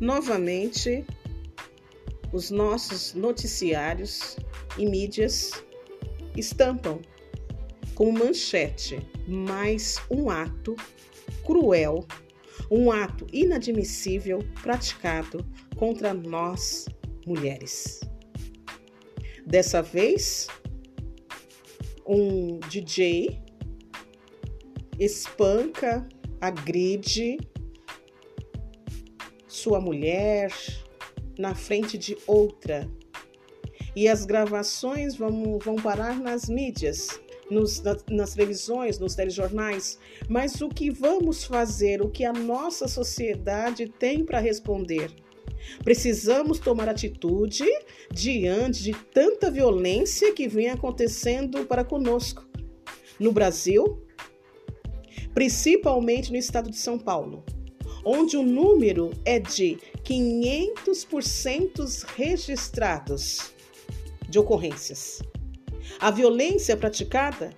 Novamente, os nossos noticiários e mídias estampam com manchete mais um ato cruel, um ato inadmissível praticado contra nós mulheres. Dessa vez, um DJ espanca, agride sua mulher na frente de outra. E as gravações vão, vão parar nas mídias, nos, nas, televisões, nos telejornais. Mas o que vamos fazer? O que a nossa sociedade tem para responder? Precisamos tomar atitude diante de tanta violência que vem acontecendo para conosco. No Brasil, principalmente no estado de São Paulo, onde o número é de 500% registrados de ocorrências. A violência praticada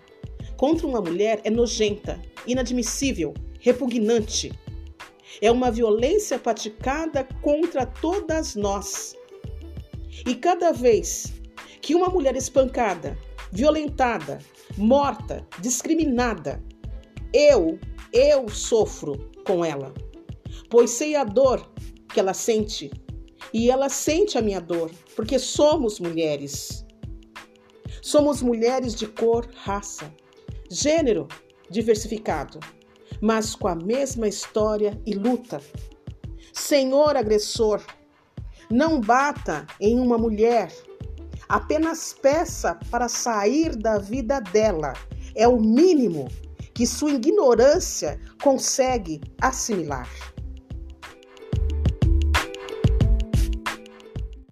contra uma mulher é nojenta, inadmissível, repugnante. É uma violência praticada contra todas nós. E cada vez que uma mulher espancada, violentada, morta, discriminada, eu, eu sofro com ela, pois sei a dor que ela sente e ela sente a minha dor, porque somos mulheres. Somos mulheres de cor, raça, gênero diversificado, mas com a mesma história e luta. Senhor agressor, não bata em uma mulher, apenas peça para sair da vida dela. É o mínimo que sua ignorância consegue assimilar.